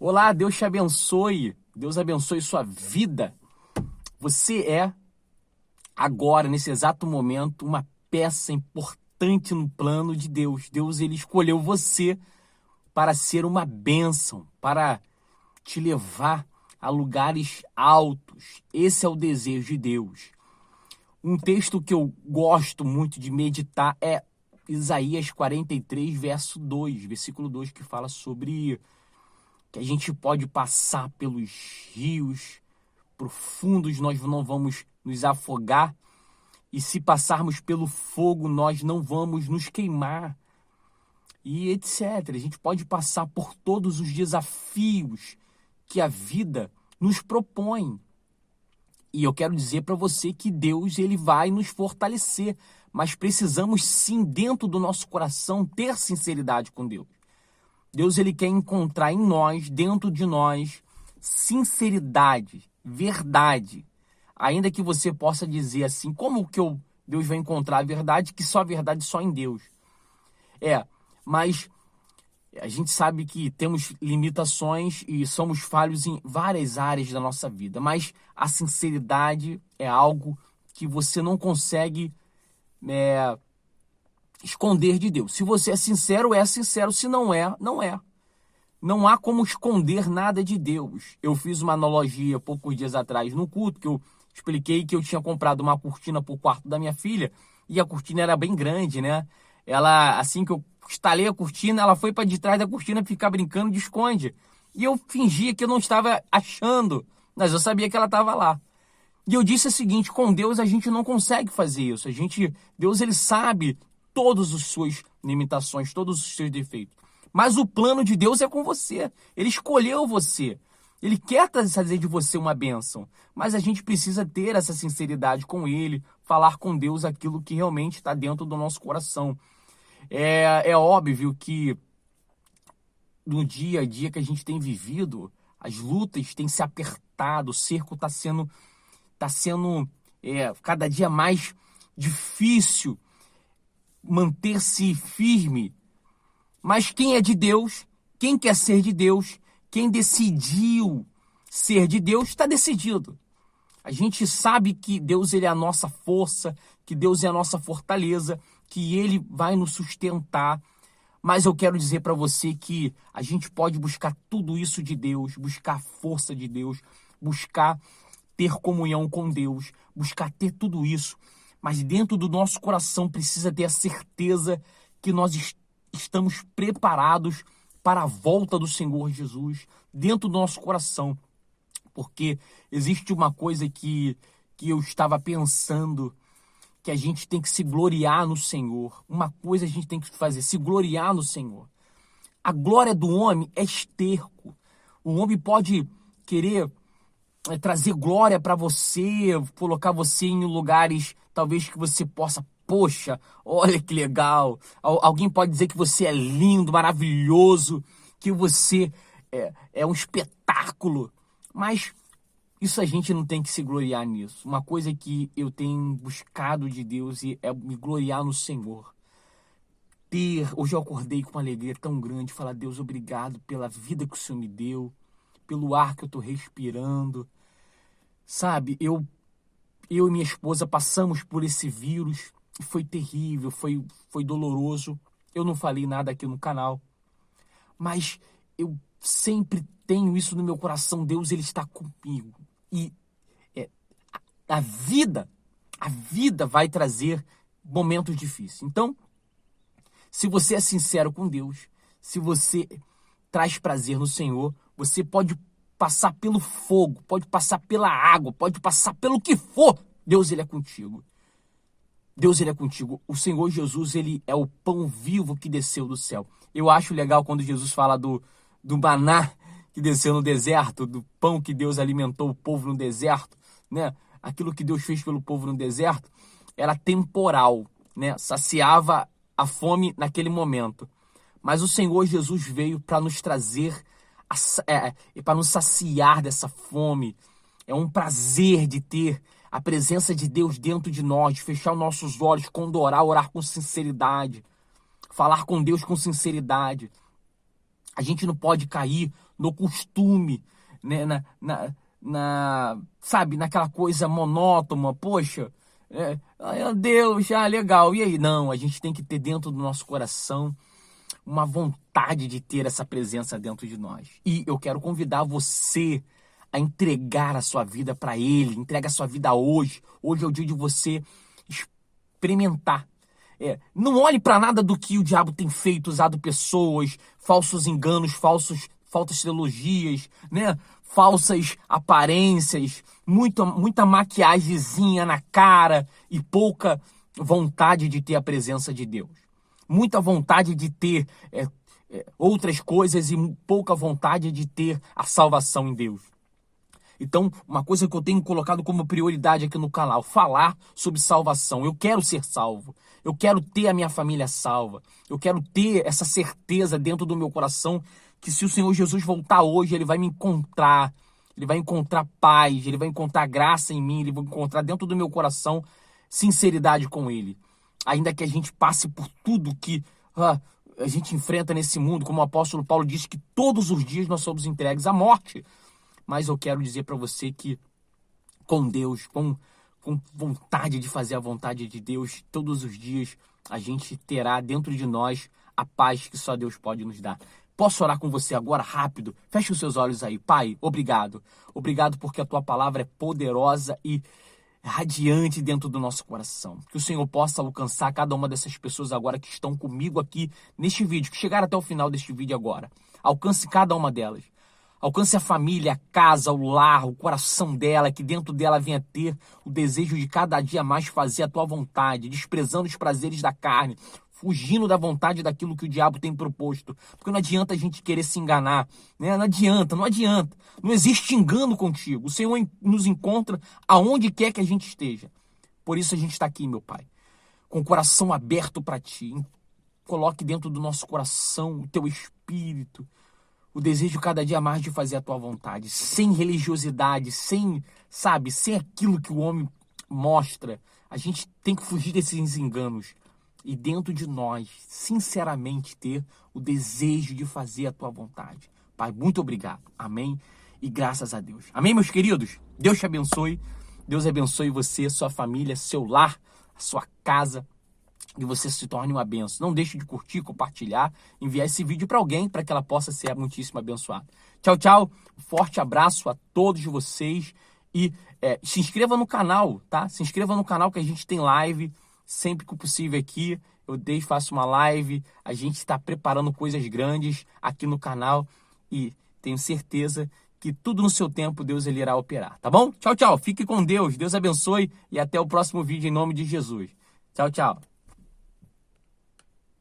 Olá, Deus te abençoe. Deus abençoe sua vida. Você é agora, nesse exato momento, uma peça importante no plano de Deus. Deus ele escolheu você para ser uma bênção, para te levar a lugares altos. Esse é o desejo de Deus. Um texto que eu gosto muito de meditar é Isaías 43, verso 2, versículo 2, que fala sobre que a gente pode passar pelos rios profundos, nós não vamos nos afogar, e se passarmos pelo fogo, nós não vamos nos queimar, e etc. A gente pode passar por todos os desafios que a vida nos propõe. E eu quero dizer para você que Deus ele vai nos fortalecer, mas precisamos sim dentro do nosso coração ter sinceridade com Deus. Deus ele quer encontrar em nós, dentro de nós, sinceridade, verdade. Ainda que você possa dizer assim, como que eu, Deus vai encontrar a verdade? Que só a verdade só em Deus. É, mas a gente sabe que temos limitações e somos falhos em várias áreas da nossa vida, mas a sinceridade é algo que você não consegue é, esconder de Deus. Se você é sincero, é sincero. Se não é, não é. Não há como esconder nada de Deus. Eu fiz uma analogia poucos dias atrás no culto, que eu expliquei que eu tinha comprado uma cortina para o quarto da minha filha e a cortina era bem grande, né? Ela, assim que eu instalei a cortina, ela foi para de trás da cortina ficar brincando de esconde. E eu fingia que eu não estava achando, mas eu sabia que ela estava lá. E eu disse o seguinte: com Deus a gente não consegue fazer isso. A gente, Deus ele sabe todas as suas limitações, todos os seus defeitos. Mas o plano de Deus é com você. Ele escolheu você. Ele quer fazer de você uma bênção. Mas a gente precisa ter essa sinceridade com Ele, falar com Deus aquilo que realmente está dentro do nosso coração. É, é óbvio que no dia a dia que a gente tem vivido, as lutas têm se apertado, o cerco está sendo, tá sendo é, cada dia mais difícil manter-se firme. Mas quem é de Deus, quem quer ser de Deus, quem decidiu ser de Deus, está decidido. A gente sabe que Deus ele é a nossa força, que Deus é a nossa fortaleza, que Ele vai nos sustentar. Mas eu quero dizer para você que a gente pode buscar tudo isso de Deus, buscar a força de Deus, buscar ter comunhão com Deus, buscar ter tudo isso mas dentro do nosso coração precisa ter a certeza que nós est estamos preparados para a volta do Senhor Jesus, dentro do nosso coração. Porque existe uma coisa que, que eu estava pensando, que a gente tem que se gloriar no Senhor. Uma coisa a gente tem que fazer, se gloriar no Senhor. A glória do homem é esterco. O homem pode querer trazer glória para você, colocar você em lugares talvez que você possa, poxa, olha que legal. Alguém pode dizer que você é lindo, maravilhoso, que você é, é um espetáculo. Mas isso a gente não tem que se gloriar nisso. Uma coisa que eu tenho buscado de Deus é me gloriar no Senhor. Ter, hoje eu acordei com uma alegria tão grande, falar Deus obrigado pela vida que o Senhor me deu, pelo ar que eu estou respirando. Sabe, eu eu e minha esposa passamos por esse vírus foi terrível, foi, foi doloroso. Eu não falei nada aqui no canal, mas eu sempre tenho isso no meu coração. Deus, Ele está comigo. E é, a, a vida, a vida vai trazer momentos difíceis. Então, se você é sincero com Deus, se você traz prazer no Senhor, você pode passar pelo fogo, pode passar pela água, pode passar pelo que for. Deus ele é contigo. Deus ele é contigo. O Senhor Jesus ele é o pão vivo que desceu do céu. Eu acho legal quando Jesus fala do do maná que desceu no deserto, do pão que Deus alimentou o povo no deserto, né? Aquilo que Deus fez pelo povo no deserto era temporal, né? Saciava a fome naquele momento. Mas o Senhor Jesus veio para nos trazer é, é para nos saciar dessa fome. É um prazer de ter a presença de Deus dentro de nós, de fechar os nossos olhos, condorar, orar com sinceridade, falar com Deus com sinceridade. A gente não pode cair no costume, né? na, na, na sabe, naquela coisa monótona, poxa, é, Deus, ah, legal, e aí? Não, a gente tem que ter dentro do nosso coração uma vontade de ter essa presença dentro de nós. E eu quero convidar você a entregar a sua vida para Ele, entrega a sua vida hoje. Hoje é o dia de você experimentar. É, não olhe para nada do que o diabo tem feito, usado pessoas, falsos enganos, falsos, falsas teologias, né? falsas aparências, muita, muita maquiagemzinha na cara e pouca vontade de ter a presença de Deus. Muita vontade de ter é, é, outras coisas e pouca vontade de ter a salvação em Deus. Então, uma coisa que eu tenho colocado como prioridade aqui no canal, falar sobre salvação. Eu quero ser salvo. Eu quero ter a minha família salva. Eu quero ter essa certeza dentro do meu coração que se o Senhor Jesus voltar hoje, ele vai me encontrar. Ele vai encontrar paz, ele vai encontrar graça em mim, ele vai encontrar dentro do meu coração sinceridade com ele. Ainda que a gente passe por tudo que ah, a gente enfrenta nesse mundo, como o apóstolo Paulo diz que todos os dias nós somos entregues à morte mas eu quero dizer para você que com Deus, com, com vontade de fazer a vontade de Deus, todos os dias a gente terá dentro de nós a paz que só Deus pode nos dar. Posso orar com você agora, rápido? Feche os seus olhos aí. Pai, obrigado. Obrigado porque a tua palavra é poderosa e radiante dentro do nosso coração. Que o Senhor possa alcançar cada uma dessas pessoas agora que estão comigo aqui neste vídeo, que chegaram até o final deste vídeo agora. Alcance cada uma delas. Alcance a família, a casa, o lar, o coração dela, que dentro dela venha ter o desejo de cada dia mais fazer a tua vontade, desprezando os prazeres da carne, fugindo da vontade daquilo que o diabo tem proposto. Porque não adianta a gente querer se enganar, né? Não adianta, não adianta. Não existe engano contigo. O Senhor nos encontra aonde quer que a gente esteja. Por isso a gente está aqui, meu Pai, com o coração aberto para ti. Coloque dentro do nosso coração o teu espírito o desejo cada dia mais de fazer a tua vontade, sem religiosidade, sem, sabe, sem aquilo que o homem mostra. A gente tem que fugir desses enganos e dentro de nós, sinceramente, ter o desejo de fazer a tua vontade. Pai, muito obrigado. Amém. E graças a Deus. Amém, meus queridos? Deus te abençoe. Deus abençoe você, sua família, seu lar, sua casa e você se torne uma benção. Não deixe de curtir, compartilhar, enviar esse vídeo para alguém para que ela possa ser muitíssimo abençoada. Tchau, tchau. Forte abraço a todos vocês e é, se inscreva no canal, tá? Se inscreva no canal que a gente tem live sempre que possível aqui. Eu deixo, faço uma live. A gente está preparando coisas grandes aqui no canal e tenho certeza que tudo no seu tempo Deus ele irá operar, tá bom? Tchau, tchau. Fique com Deus. Deus abençoe e até o próximo vídeo em nome de Jesus. Tchau, tchau.